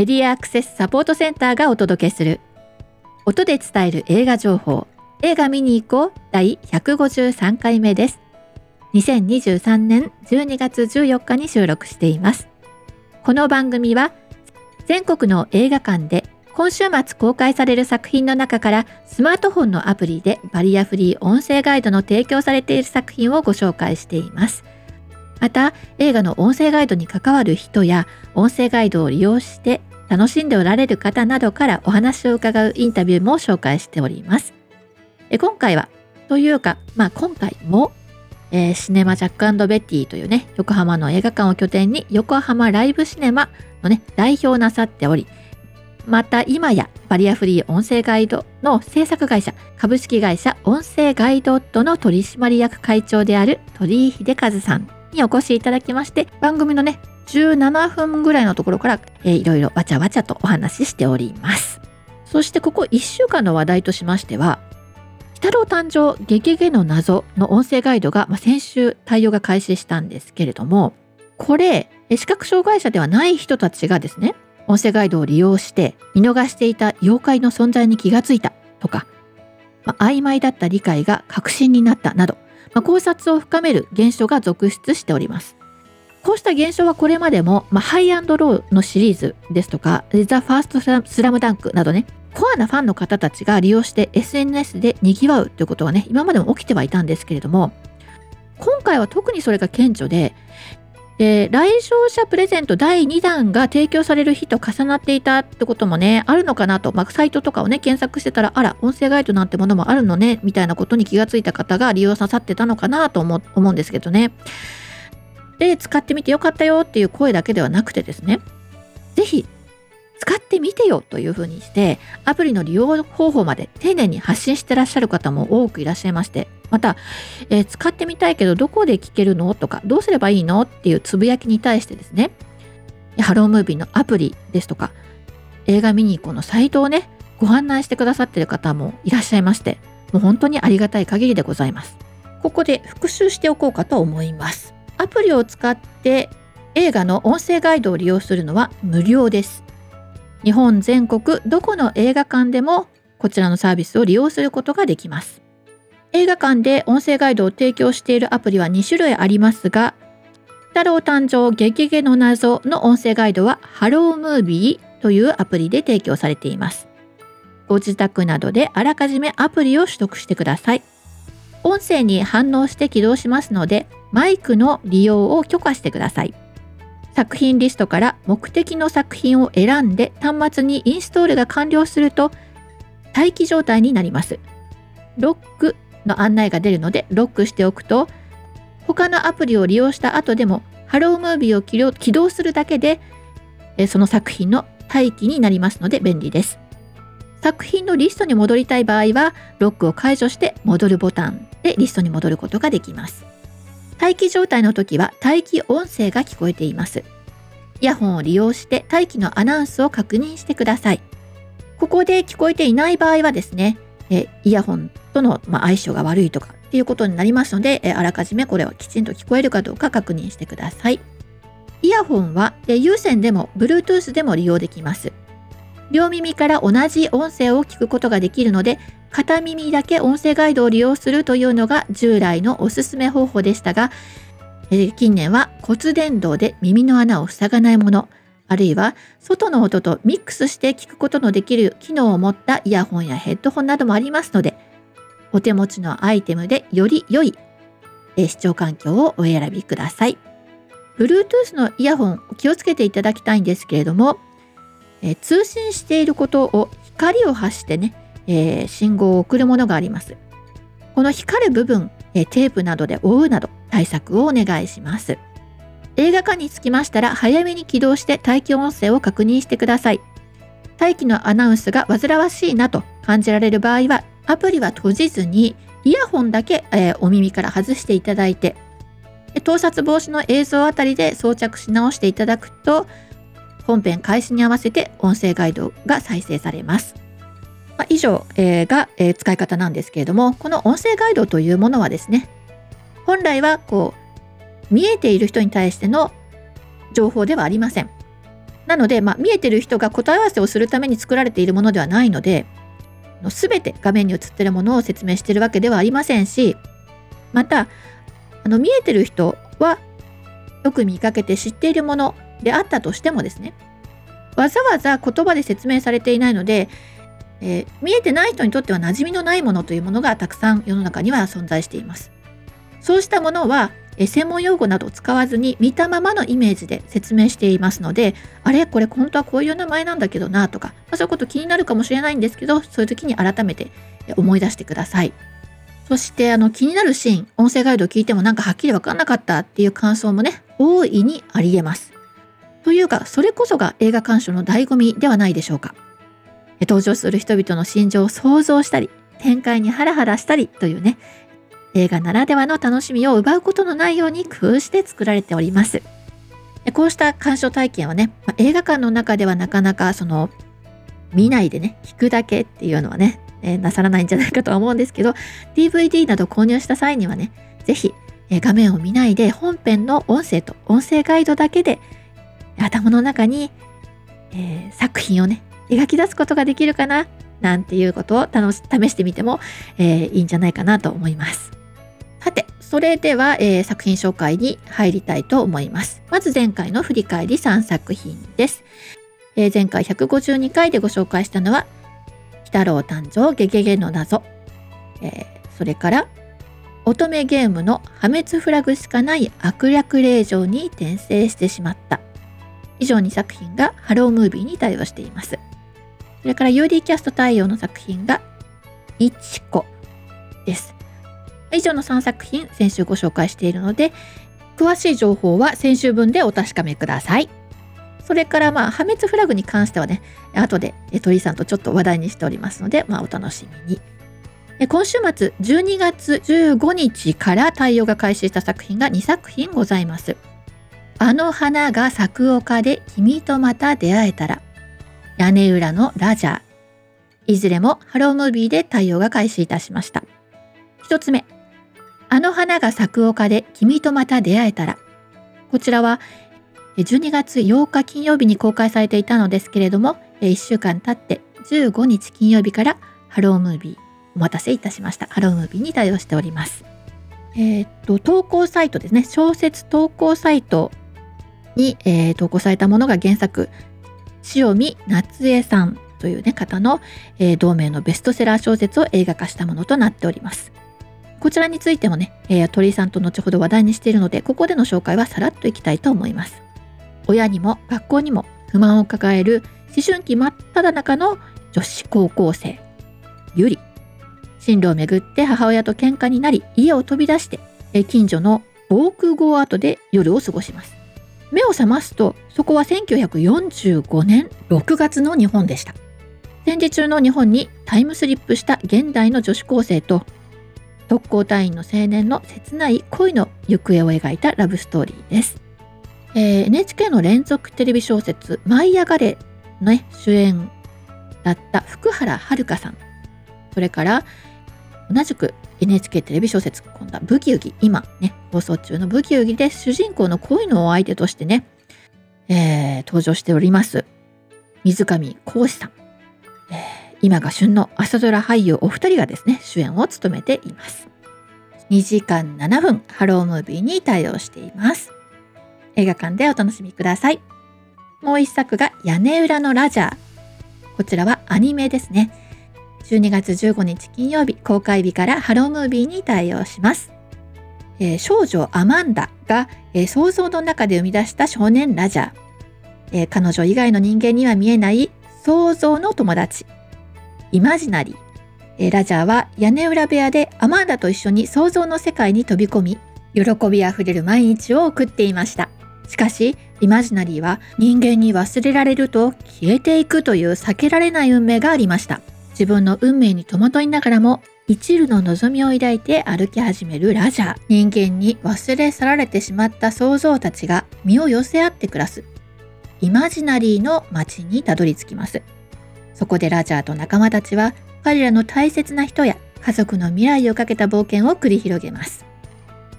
メディアアクセスサポートセンターがお届けする。音で伝える映画情報。映画見に行こう第153回目です。2023年12月14日に収録しています。この番組は全国の映画館で今週末公開される作品の中からスマートフォンのアプリでバリアフリー音声ガイドの提供されている作品をご紹介しています。また映画の音声ガイドに関わる人や音声ガイドを利用して楽しんでおられる方などからお話を伺うインタビューも紹介しております。え今回はというか、まあ、今回も、えー、シネマジャックベティというね横浜の映画館を拠点に横浜ライブシネマのね代表なさっておりまた今やバリアフリー音声ガイドの制作会社株式会社音声ガイドットの取締役会長である鳥居秀和さんにお越しいただきまして番組のね17分ぐらいのところから、えー、いろいろわちゃわちゃとお話ししておりますそしてここ1週間の話題としましては「鬼太郎誕生ゲゲゲの謎」の音声ガイドが、まあ、先週対応が開始したんですけれどもこれ視覚障害者ではない人たちがですね音声ガイドを利用して見逃していた妖怪の存在に気がついたとか、まあ、曖昧だった理解が確信になったなど、まあ、考察を深める現象が続出しております。こうした現象はこれまでも、まあ、ハイアンドローのシリーズですとか、ザ・ファーストスラムダンクなどね、コアなファンの方たちが利用して SNS で賑わうということはね、今までも起きてはいたんですけれども、今回は特にそれが顕著で、で来場者プレゼント第2弾が提供される日と重なっていたってこともねあるのかなと、まあ、サイトとかをね検索してたらあら音声ガイドなんてものもあるのねみたいなことに気がついた方が利用なさってたのかなと思うんですけどね。で使ってみてよかったよっていう声だけではなくてですね是非使ってみてよというふうにしてアプリの利用方法まで丁寧に発信してらっしゃる方も多くいらっしゃいましてまた、えー、使ってみたいけどどこで聞けるのとかどうすればいいのっていうつぶやきに対してですねハロームービーのアプリですとか映画見に行こうのサイトをねご案内してくださっている方もいらっしゃいましてもう本当にありがたい限りでございます。ここで復習しておこうかと思います。アプリを使って映画の音声ガイドを利用するのは無料です日本全国どこの映画館でもこちらのサービスを利用することができます。映画館で音声ガイドを提供しているアプリは2種類ありますが、太郎誕生ゲゲゲの謎の音声ガイドはハロームービーというアプリで提供されています。ご自宅などであらかじめアプリを取得してください。音声に反応して起動しますので、マイクの利用を許可してください。作品リストから目的の作品を選んで端末にインストールが完了すると待機状態になります。ロックの案内が出るのでロックしておくと他のアプリを利用した後でもハロームービーを起動するだけでその作品の待機になりますので便利です。作品のリストに戻りたい場合はロックを解除して戻るボタンでリストに戻ることができます。待機状態の時は待機音声が聞こえています。イヤホンを利用して待機のアナウンスを確認してください。ここで聞こえていない場合はですね、えイヤホンとの、ま相性が悪いとかっていうことになりますので、えあらかじめこれはきちんと聞こえるかどうか確認してください。イヤホンは、え有線でも Bluetooth でも利用できます。両耳から同じ音声を聞くことができるので、片耳だけ音声ガイドを利用するというのが従来のおすすめ方法でしたが、え近年は骨伝導で耳の穴を塞がないもの、あるいは外の音とミックスして聞くことのできる機能を持ったイヤホンやヘッドホンなどもありますので、お手持ちのアイテムでより良い視聴環境をお選びください。Bluetooth のイヤホン気をつけていただきたいんですけれども、え通信していることを光を発してね、えー、信号を送るものがあります。この光る部分、えテープなどで覆うなど対策をお願いします。映画館に着きましたら早めに起動して待機音声を確認してください。待機のアナウンスが煩わしいなと感じられる場合はアプリは閉じずにイヤホンだけ、えー、お耳から外していただいて盗撮防止の映像あたりで装着し直していただくと本編開始に合わせて音声ガイドが再生されます。まあ、以上、えー、が、えー、使い方なんですけれどもこの音声ガイドというものはですね本来はこう見えている人に対しての情報ではありません。なので、まあ、見えてる人が答え合わせをするために作られているものではないので全て画面に映ってるものを説明しているわけではありませんしまたあの見えてる人はよく見かけて知っているものであったとしてもですねわざわざ言葉で説明されていないので、えー、見えてない人にとっては馴染みのないものというものがたくさん世の中には存在しています。そうしたものは専門用語などを使わずに見たままのイメージで説明していますのであれこれ本当はこういう名前なんだけどなとか、まあ、そういうこと気になるかもしれないんですけどそういう時に改めて思い出してくださいそしてあの気になるシーン音声ガイドを聞いてもなんかはっきり分かんなかったっていう感想もね大いにありえますというかそれこそが映画鑑賞の醍醐味ではないでしょうか登場する人々の心情を想像したり展開にハラハラしたりというね映画ならではの楽しみを奪うことのないように工夫して作られております。こうした鑑賞体験はね、映画館の中ではなかなかその見ないでね、聞くだけっていうのはね、えー、なさらないんじゃないかとは思うんですけど、DVD など購入した際にはね、ぜひ、えー、画面を見ないで本編の音声と音声ガイドだけで頭の中に、えー、作品をね、描き出すことができるかななんていうことを試してみても、えいいんじゃないかなと思います。さて、それでは、えー、作品紹介に入りたいと思います。まず前回の振り返り3作品です。えー、前回152回でご紹介したのは、鬼太郎誕生ゲゲゲの謎。えー、それから、乙女ゲームの破滅フラグしかない悪略令状に転生してしまった。以上2作品がハロームービーに対応しています。それから UD キャスト対応の作品が、いちこです。以上の3作品先週ご紹介しているので詳しい情報は先週分でお確かめくださいそれからまあ破滅フラグに関してはね後で鳥さんとちょっと話題にしておりますのでまあお楽しみに今週末12月15日から対応が開始した作品が2作品ございますあの花が咲く丘で君とまた出会えたら屋根裏のラジャーいずれもハロームービーで対応が開始いたしました一つ目あの花が咲く丘で君とまた出会えたら。こちらは12月8日金曜日に公開されていたのですけれども、1週間経って15日金曜日からハロームービー、お待たせいたしました。ハロームービーに対応しております。えー、っと、投稿サイトですね。小説投稿サイトに、えー、投稿されたものが原作、塩見夏江さんという、ね、方の、えー、同名のベストセラー小説を映画化したものとなっております。こちらについてもね、えー、鳥居さんと後ほど話題にしているので、ここでの紹介はさらっといきたいと思います。親にも学校にも不満を抱える思春期真っ只中の女子高校生、ゆり。進路をめぐって母親と喧嘩になり、家を飛び出して、え近所の防空壕跡で夜を過ごします。目を覚ますと、そこは1945年6月の日本でした。戦時中の日本にタイムスリップした現代の女子高生と特攻隊員の青年の切ない恋の行方を描いたラブストーリーです。えー、NHK の連続テレビ小説「舞い上がれ」の、ね、主演だった福原遥さんそれから同じく NHK テレビ小説今度はブギウギ今ね放送中のブギウギで主人公の恋のお相手としてね、えー、登場しております水上浩司さん、えー今が旬の朝ドラ俳優お二人がですね、主演を務めています。2時間7分、ハロームービーに対応しています。映画館でお楽しみください。もう一作が屋根裏のラジャー。こちらはアニメですね。12月15日金曜日公開日からハロームービーに対応します。えー、少女アマンダが、えー、想像の中で生み出した少年ラジャー。えー、彼女以外の人間には見えない想像の友達イマジナリー。えラジャーは屋根裏部屋でアマンダと一緒に想像の世界に飛び込み、喜びあふれる毎日を送っていました。しかし、イマジナリーは人間に忘れられると消えていくという避けられない運命がありました。自分の運命に戸惑いながらも、一縷の望みを抱いて歩き始めるラジャー。人間に忘れ去られてしまった想像たちが身を寄せ合って暮らす、イマジナリーの街にたどり着きます。そこでラジャーと仲間たちは彼らの大切な人や家族の未来をかけた冒険を繰り広げます。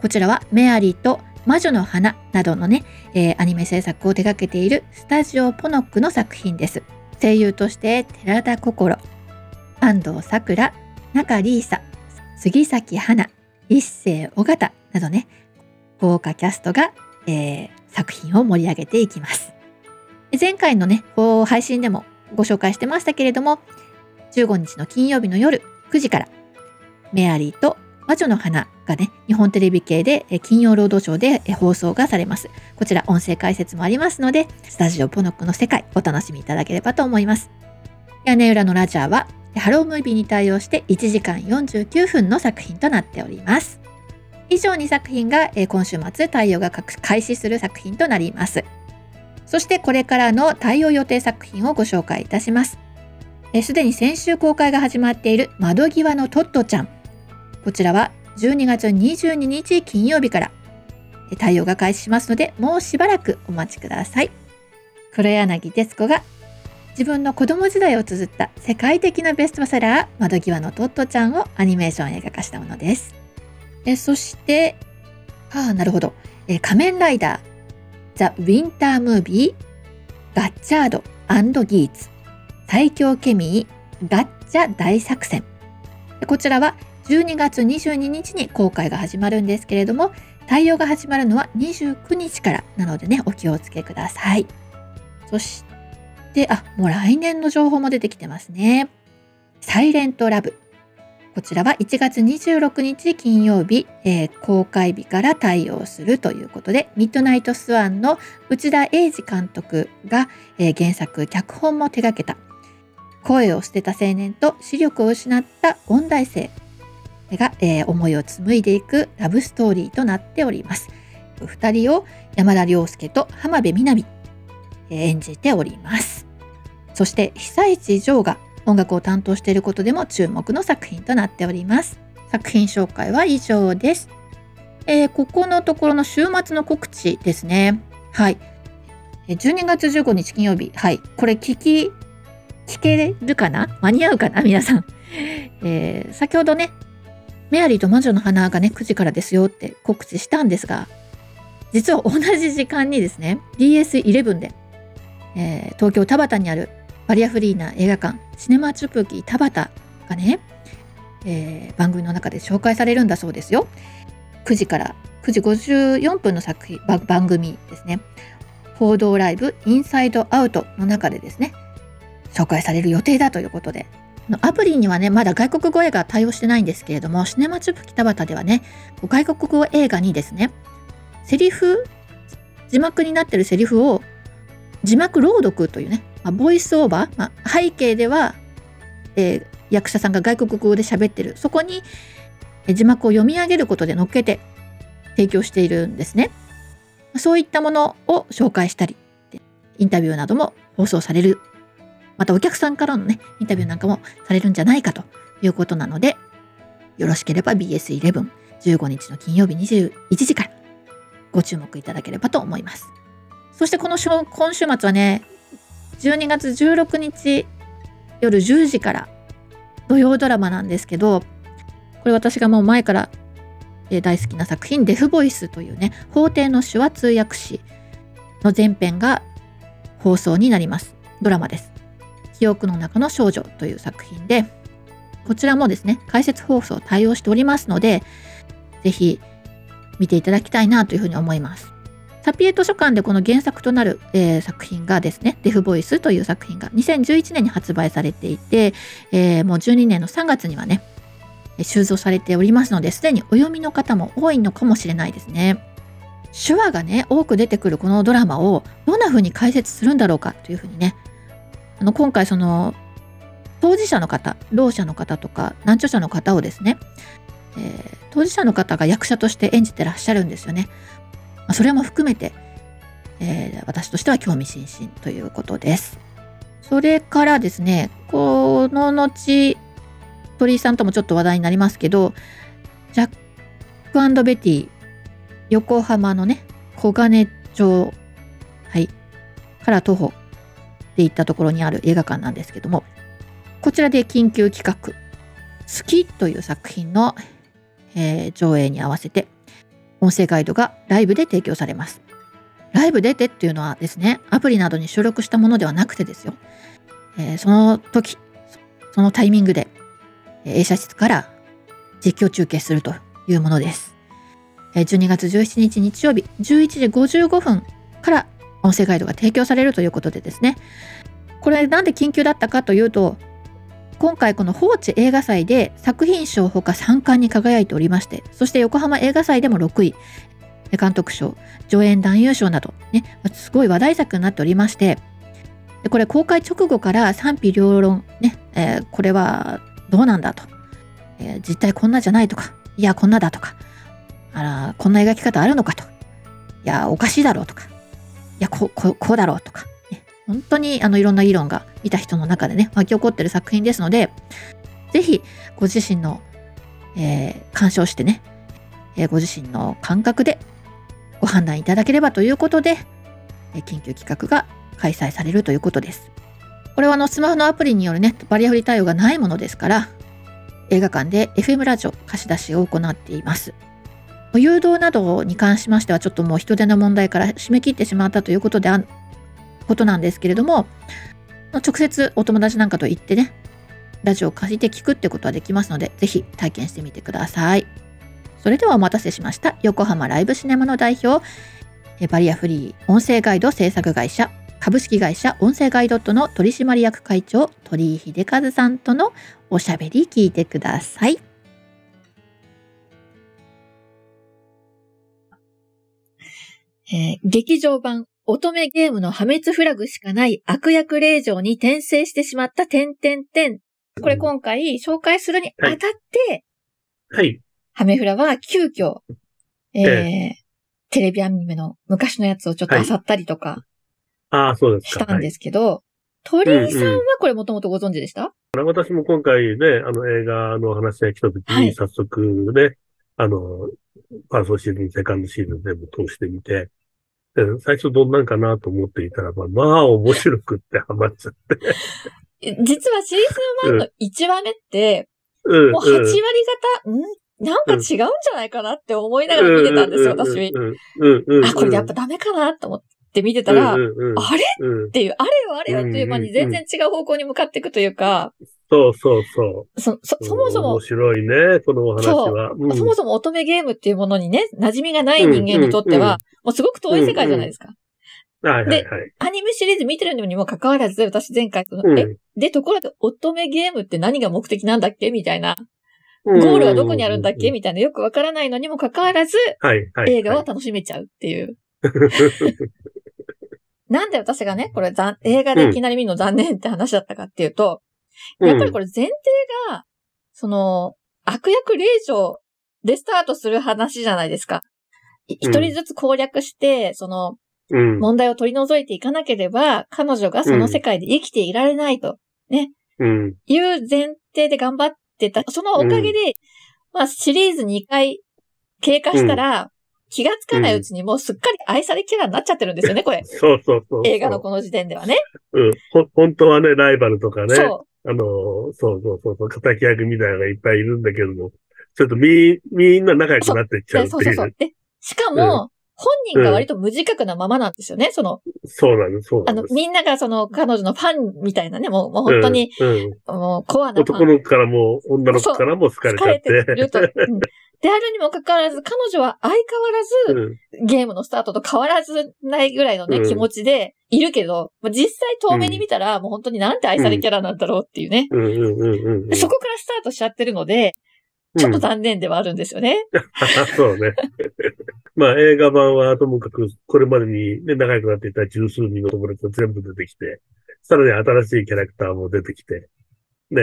こちらはメアリーと魔女の花などのね、えー、アニメ制作を手掛けているスタジオポノックの作品です。声優として寺田心、安藤サクラ、中里依紗、杉咲花、一世尾形などね、豪華キャストが、えー、作品を盛り上げていきます。前回のね、配信でもご紹介してましたけれども、15日の金曜日の夜9時から、メアリーと魔女の花がね、日本テレビ系で金曜ロードショーで放送がされます。こちら音声解説もありますので、スタジオポノックの世界お楽しみいただければと思います。屋根裏のラジャーは、ハロームービーに対応して1時間49分の作品となっております。以上2作品が今週末対応が開始する作品となります。そしてこれからの対応予定作品をご紹介いたします。すでに先週公開が始まっている窓際のトットちゃん。こちらは12月22日金曜日から対応が開始しますので、もうしばらくお待ちください。黒柳徹子が自分の子供時代を綴った世界的なベストセラー窓際のトットちゃんをアニメーション映画化したものです。えそして、ああ、なるほど。え仮面ライダー、ザ・ウィンター・ムービー、ガッチャードギーツ、最強ケミー、ガッチャ大作戦。こちらは12月22日に公開が始まるんですけれども、対応が始まるのは29日からなのでね、お気をつけください。そして、あ、もう来年の情報も出てきてますね。サイレントラブ。こちらは1月26日金曜日、えー、公開日から対応するということで、ミッドナイトスワンの内田英二監督が、えー、原作、脚本も手掛けた、声を捨てた青年と視力を失った音大生が、えー、思いを紡いでいくラブストーリーとなっております。2人を山田涼介と浜辺美波、演じております。そして被災地ジョーが音楽を担当していることでも注目の作品となっております。作品紹介は以上です。えー、ここのところの週末の告知ですね。はい。12月15日金曜日。はい。これ聞き、聞けるかな？間に合うかな？皆さん。えー、先ほどね、メアリーと魔女の花がね、9時からですよって告知したんですが、実は同じ時間にですね、DS11 で、えー、東京田端にあるバリアフリーな映画館、シネマチュプキ田端がね、えー、番組の中で紹介されるんだそうですよ。9時から9時54分の作品番組ですね。報道ライブインサイドアウトの中でですね、紹介される予定だということで、アプリにはね、まだ外国語映画対応してないんですけれども、シネマチュプ北畑ではね、外国語映画にですね、セリフ、字幕になってるセリフを字幕朗読というね、まあ、ボイスオーバー、まあ、背景では、えー、役者さんが外国語で喋ってる、そこに字幕を読み上げることで乗っけて提供しているんですね。そういったものを紹介したり、インタビューなども放送されるまたお客さんからのね、インタビューなんかもされるんじゃないかということなので、よろしければ BS11、15日の金曜日21時からご注目いただければと思います。そしてこの今週末はね、12月16日夜10時から土曜ドラマなんですけど、これ私がもう前から大好きな作品、デフボイスというね、法廷の手話通訳士の前編が放送になります。ドラマです。記憶の中の少女という作品で、こちらもですね、解説放送対応しておりますので、ぜひ見ていただきたいなというふうに思います。サピエ図書館でこの原作となる、えー、作品がですね、デフボイスという作品が2011年に発売されていて、えー、もう12年の3月にはね、収蔵されておりますので、すでにお読みの方も多いのかもしれないですね。手話がね、多く出てくるこのドラマをどんな風に解説するんだろうかというふうにね、あの今回その当事者の方、ろう者の方とか難聴者の方をですね、えー、当事者の方が役者として演じてらっしゃるんですよね。まあ、それも含めて、えー、私としては興味津々ということです。それからですね、この後、鳥居さんともちょっと話題になりますけど、ジャックベティ、横浜のね、小金町、はい、から徒歩っていったところにある映画館なんですけども、こちらで緊急企画、好きという作品の、えー、上映に合わせて、音声ガイドがライブで提供されます。ライブ出てっていうのはですね、アプリなどに収録したものではなくてですよ。えー、その時、そのタイミングで映写室から実況中継するというものです。12月17日日曜日11時55分から音声ガイドが提供されるということでですね。これなんで緊急だったかというと、今回この放置映画祭で作品賞ほか3冠に輝いておりまして、そして横浜映画祭でも6位、監督賞、上演男優賞など、ね、すごい話題作になっておりまして、これ公開直後から賛否両論、ね、えー、これはどうなんだと、えー、実態こんなじゃないとか、いや、こんなだとか、あら、こんな描き方あるのかと、いや、おかしいだろうとか、いや、こう、ここうだろうとか、ね、本当にあのいろんな議論が見た人の中でね、巻き起こってる作品ですので、ぜひご自身の、えー、鑑賞してね、えー、ご自身の感覚でご判断いただければということで、緊急企画が開催されるということです。これはあのスマホのアプリによるね、バリアフリー対応がないものですから、映画館で FM ラジオ貸し出しを行っています。誘導などに関しましては、ちょっともう人手の問題から締め切ってしまったということであことなんですけれども、直接お友達なんかと行ってね、ラジオを借りて聞くってことはできますので、ぜひ体験してみてください。それではお待たせしました。横浜ライブシネマの代表、バリアフリー音声ガイド制作会社、株式会社音声ガイドットの取締役会長、鳥居秀和さんとのおしゃべり聞いてください。えー、劇場版乙女ゲームの破滅フラグしかない悪役令状に転生してしまった点々点。これ今回紹介するにあたって、はい。ハメフラは急遽、えー、えー、テレビアニメの昔のやつをちょっと漁ったりとか、ああ、そうですか。したんですけど、鳥居さんはこれもともとご存知でした、うんうん、私も今回ね、あの映画の話が来た時に、早速ね、はい、あの、ファーストシーズン、セカンドシーズン全部通してみて、最初どんなんかなと思っていたらば、まあ面白くってハマっちゃって。実はシーズン1の1話目って、うん、もう8割方、ん。なんか違うんじゃないかなって思いながら見てたんですよ、私。あ、これやっぱダメかなと思って見てたら、あれ？っていう、あれよあれよという間に全然違う方向に向かっていくというか、そうそうそう。そ、そ、そもそも。面白いね、このお話は。そ,、そもそも乙女ゲームっていうものにね、馴染みがない人間にとっては、もうすごく遠い世界じゃないですか。はいはいはい。で、アニメシリーズ見てるのにもかかわらず、私前回、うん、え、で、ところで乙女ゲームって何が目的なんだっけ？みたいな。ゴールはどこにあるんだっけ？みたいなよくわからないのにもかかわらず、はいはい、映画を楽しめちゃうっていう。なんで私がね、これ映画でいきなり見るの残念って話だったかっていうと、うん、やっぱりこれ前提が、その、悪役令状でスタートする話じゃないですか。一人ずつ攻略して、その、問題を取り除いていかなければ、彼女がその世界で生きていられないと、ね、うん、いう前提で頑張っってた。そのおかげで、うん、まあシリーズ2回経過したら、気がつかないうちにもうすっかり愛されキャラになっちゃってるんですよね、これ。そうそうそう映画のこの時点ではね。うん。ほ、本当はね、ライバルとかね。そう。あの、そうそうそうそう、敵役みたいなのがいっぱいいるんだけども、ちょっとみ、みんな仲良くなっていっちゃうっていう。そうそうそう。で、しかも、本人が割と無自覚なままなんですよね、その。そうなんです、そうなんです。あの、みんながその彼女のファンみたいなね、もうもう本当に、うん、もうコアな男の子からも女の子からも好かれちゃって。好かれてると。うん、であるにもかかわらず、彼女は相変わらず、ゲームのスタートと変わらずないぐらいのね、うん、気持ちでいるけど、実際遠目に見たら、もう本当になんて愛されキャラなんだろうっていうね。そこからスタートしちゃってるので、ちょっと残念ではあるんですよね。うん、そうね。まあ映画版はともかくこれまでにね、仲良くなっていた十数人の友達が全部出てきて、さらに新しいキャラクターも出てきて、で、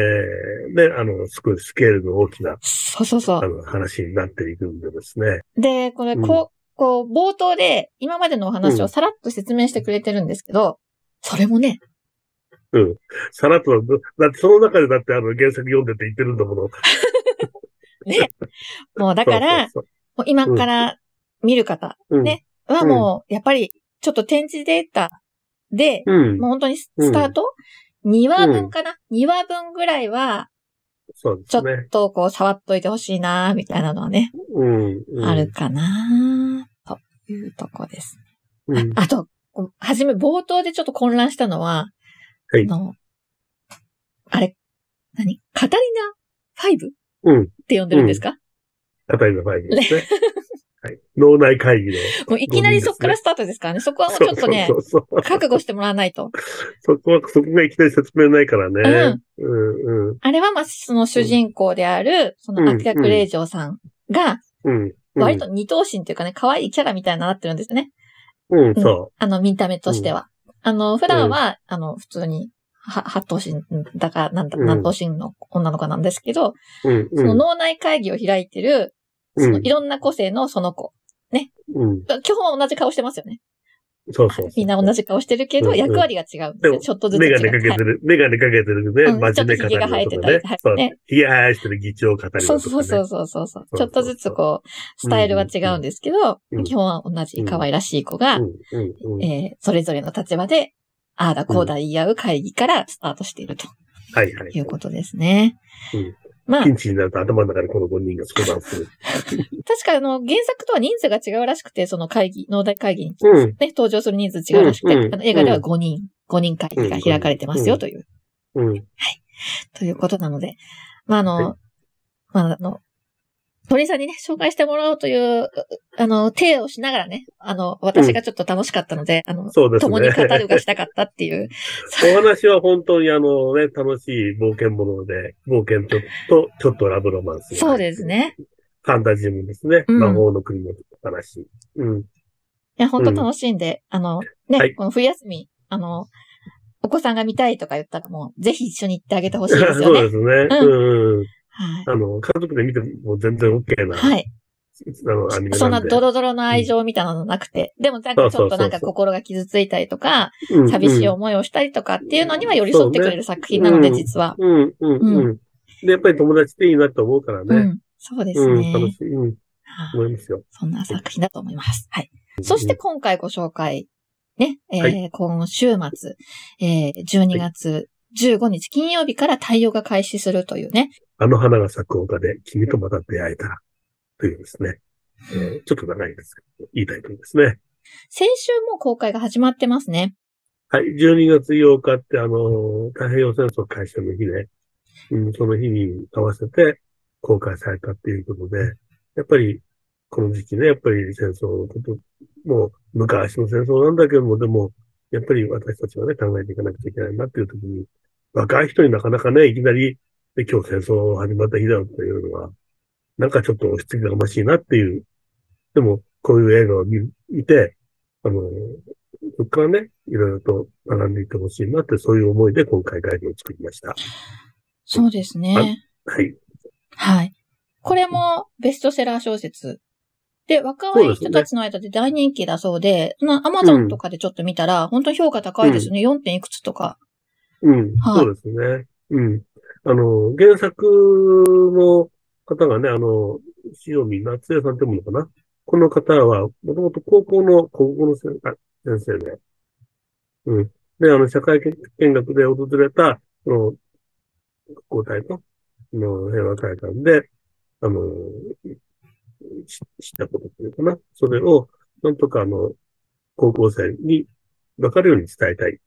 ね、あの、すごいスケールの大きな、そうそうそう。あの、話になっていくんでですね。で、これ、こう、こう、冒頭で今までのお話をさらっと説明してくれてるんですけど、それもね、うん。さらっと、だってその中でだってあの原作読んでて言ってるんだもの。ね。もうだから、そうそうそうもう今から見る方、ね、はもう、やっぱり、ちょっと展示データで、もう本当にスタート、2話分かな、?2 話分ぐらいは、そうですね。ちょっとこう触っといてほしいなみたいなのはね。うん。あるかないうとこです。うん。あと、はじめ冒頭でちょっと混乱したのは、はいあの、あれ、何？カタリナ 5? っうん。て呼んでるんですか、あたりの会議ですね。はい。脳内会議の。もういきなりそっからスタートですからね。そこはもうちょっとねそ、うそうそう。覚悟してもらわないと。そこは、そこがいきなり説明ないからね。うん、うん、あれはまあ、その主人公である、その秋田霊場さんが、うん。割と二頭身というかね、可愛いキャラみたいになってるんですね。うん、そあの、見た目としては。あの、普段は、あの、普通に、は、八頭身だか、なんだ、うん何頭身の女の子なんですけど、う。うん、そのうん。脳内会議を開いてる、そのいろんな個性のその子。うん。基本は同じ顔してますよね。そうそう。みんな同じ顔してるけど、役割が違うんですちょっとずつ。メガネかけてる、メガネかけてるね、うん真面目ちょっと髭が生えてたりね。そうね。髭生やしてる議長語り。そうそうそうそうそう。そうちょっとずつこう、スタイルは違うんですけど、うん基本は同じ可愛らしい子が。えーそれぞれの立場で、ああだこうだ言い合う会議からスタートしているとはい、はい。いうことですね。うんまあピ、ンチになると頭の中でこの5人が相談する。確かあの、原作とは人数が違うらしくて、その会議、農大会議に、うん。ね、登場する人数違うらしくて、うんうんあの映画では5人、5人会議が開かれてますよという、うん。ということなので、まあ、あの、はまあ、あの、鳥さんにね、紹介してもらおうという、あの、手をしながらね、あの、私がちょっと楽しかったので、あの、そうですね。共に語るがしたかったっていう。お話は本当にあのね、楽しい冒険もので、冒険ちょっと、ちょっとラブロマンス。そうです。ね。ファンタジーもですね。うん魔法の国の話。うん。いや、本当楽しんで、あの、ね、はいこの冬休み、あの、お子さんが見たいとか言ったらもう、ぜひ一緒に行ってあげてほしいですよね。そうですね。うん。はい。あの、家族で見ても全然 OK な、はい。あの、アニメ。そんなドロドロの愛情みたいなのなくて、でもなんかちょっとなんか心が傷ついたりとか、うん寂しい思いをしたりとかっていうのには寄り添ってくれる作品なので、うん実は。うん、うん、うん。で、やっぱり友達っていいなと思うからね。うん。そうですうん、ね。楽しい。うん、はい思いますよ。そんな作品だと思います。はい。そして今回ご紹介、ね、えーはい今週末、えー12月15日金曜日から対応が開始するというね。あの花が咲く丘で君とまた出会えたら。というですね。えーちょっと長いですけど、いいタイトルですね。先週も公開が始まってますね。はい。12月8日って、あの、太平洋戦争開始の日で、うん、その日に合わせて公開されたっていうことで、やっぱり、この時期ね、やっぱり戦争のこと、もう昔の戦争なんだけども、でも、やっぱり私たちはね、考えていかなくちゃいけないなっていう時に、若い人になかなかね、いきなり、で今日戦争始まった日だよっていうのは、なんかちょっと押し付けがましいなっていう。でも、こういう映画を見見て、あの、そこからね、いろいろと学んでいってほしいなって、そういう思いで今回ガイドを作りました。そうですね。はい。はい。これもベストセラー小説。で、若い人たちの間で大人気だそうで、まあ、アマゾンとかでちょっと見たら、本当に評価高いですね。4. 点いくつとか。うん、はいそうですね。うん。あの、原作の方がね、あの、塩見夏江さんってものかな？この方は、もともと高校の、高校の先生で、うん。で、あの、社会見学で訪れた、その、学校体の、の平和会館で、あの、し知ったことっていうかな。それを、なんとかあの、高校生に分かるように伝えたいっ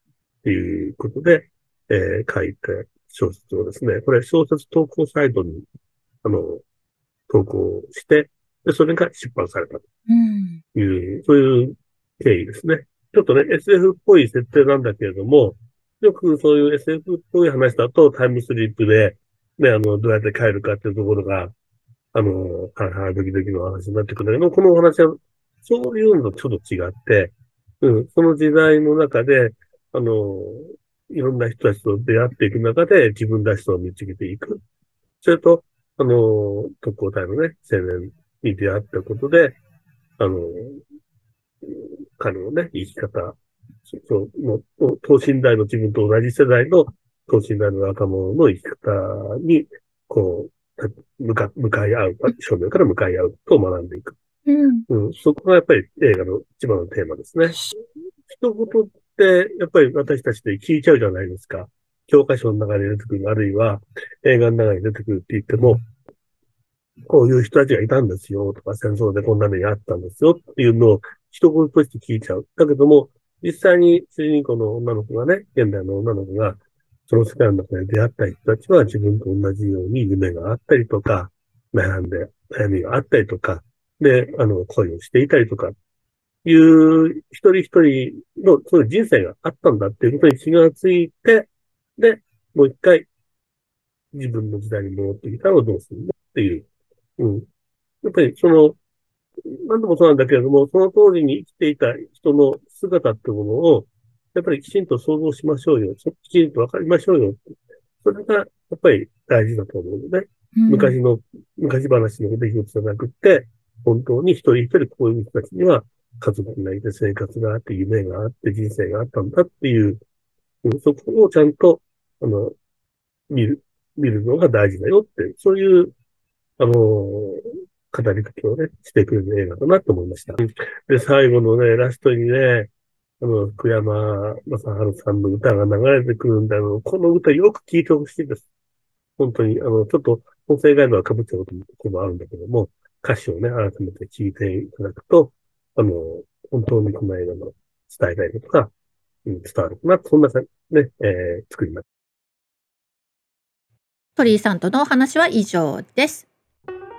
ていうことで、えー書いた小説をですね、これ小説投稿サイトに、あの、投稿して、で、それが出版されたうん。という、そういう経緯ですね。ちょっとね、SF っぽい設定なんだけれども、よくそういう SF っぽい話だとタイムスリップで、ね、あの、どうやって帰るかっていうところが、あの、はいはい、ドキドキの話になってくるんだけど、このお話は、そういうのとちょっと違って、うん、その時代の中で、あの、いろんな人たちと出会っていく中で自分らしさを見つけていく。それと、あの、特攻隊のね、青年に出会ったことで、あの、彼のね、生き方、そそうの、等身大の自分と同じ世代の等身大の若者の生き方に、こう、向か、向かい合う、正面から向かい合うと学んでいく。うん。うん、そこがやっぱり映画の一番のテーマですね。一言って、やっぱり私たちで聞いちゃうじゃないですか。教科書の中に出てくる、あるいは映画の中に出てくるって言っても、こういう人たちがいたんですよとか、戦争でこんな目にあったんですよっていうのを一言として聞いちゃう。だけども、実際に主人公の女の子がね、現代の女の子が、その世界の中で出会った人たちは自分と同じように夢があったりとか、悩んで、悩みがあったりとか、で、あの、恋をしていたりとか、いう一人一人のそういう人生があったんだっていうことに気がついて、で、もう一回自分の時代に戻ってきたらどうするのっていう。うん。やっぱりその、何度もそうなんだけれども、その当時に生きていた人の姿ってものを、やっぱりきちんと想像しましょうよ。きちんと分かりましょうよ。それが、やっぱり大事だと思うので、うん、昔の、昔話の出来事じゃなくて、本当に一人一人こういう人たちには家族がいて生活があって夢があって人生があったんだっていう、そこをちゃんと、あの、見る、見るのが大事だよって、そういう、あの、語りかけをね、してくれる映画だなと思いました。で、最後のね、ラストにね、あの、福山雅治さんの歌が流れてくるんだけど、この歌よく聴いてほしいです。本当に、あの、ちょっと音声ガイドは被っちゃうこともあるんだけども、歌詞をね、改めて聴いていただくと、あの、本当にこの映画の伝えたいことが、うん、伝わるかな、そんなね、えー、作りました。鳥居さんとのお話は以上です。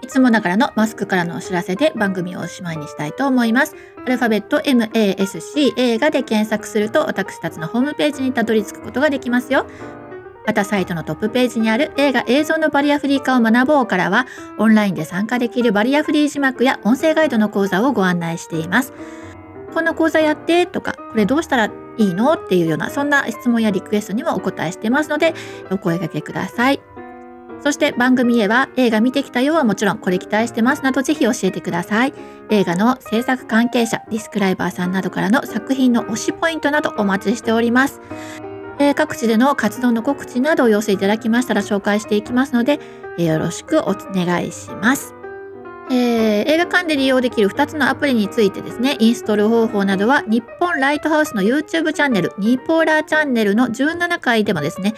いつもながらのマスクからのお知らせで番組をおしまいにしたいと思います。アルファベット MASC 映画で検索すると私たちのホームページにたどり着くことができますよ。またサイトのトップページにある映画映像のバリアフリー化を学ぼうからはオンラインで参加できるバリアフリー字幕や音声ガイドの講座をご案内しています。この講座やってとかこれどうしたらいいの？っていうようなそんな質問やリクエストにもお答えしてますのでお声掛けください。そして番組へは映画見てきたよはもちろんこれ期待してますなどぜひ教えてください。映画の制作関係者、ディスクライバーさんなどからの作品の推しポイントなどお待ちしております。えー、各地での活動の告知などを寄せいただきましたら紹介していきますので、えー、よろしくお願いします。えー、映画館で利用できる2つのアプリについてですね、インストール方法などは日本ライトハウスの YouTube チャンネル、ニーポーラーチャンネルの17回でもですね、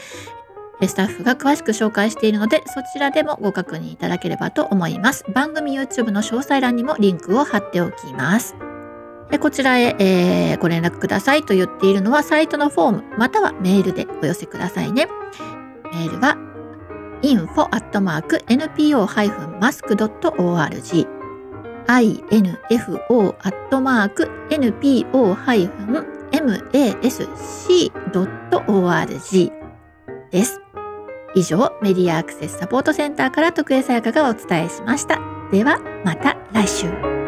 スタッフが詳しく紹介しているので、そちらでもご確認いただければと思います。番組 YouTube の詳細欄にもリンクを貼っておきますで。こちらへ、えー、ご連絡くださいと言っているのはサイトのフォームまたはメールでお寄せくださいね。メールは info.npo-mask.org info.npo-mask.org です。以上、メディアアクセスサポートセンターから徳江さやかがお伝えしました。では、また来週。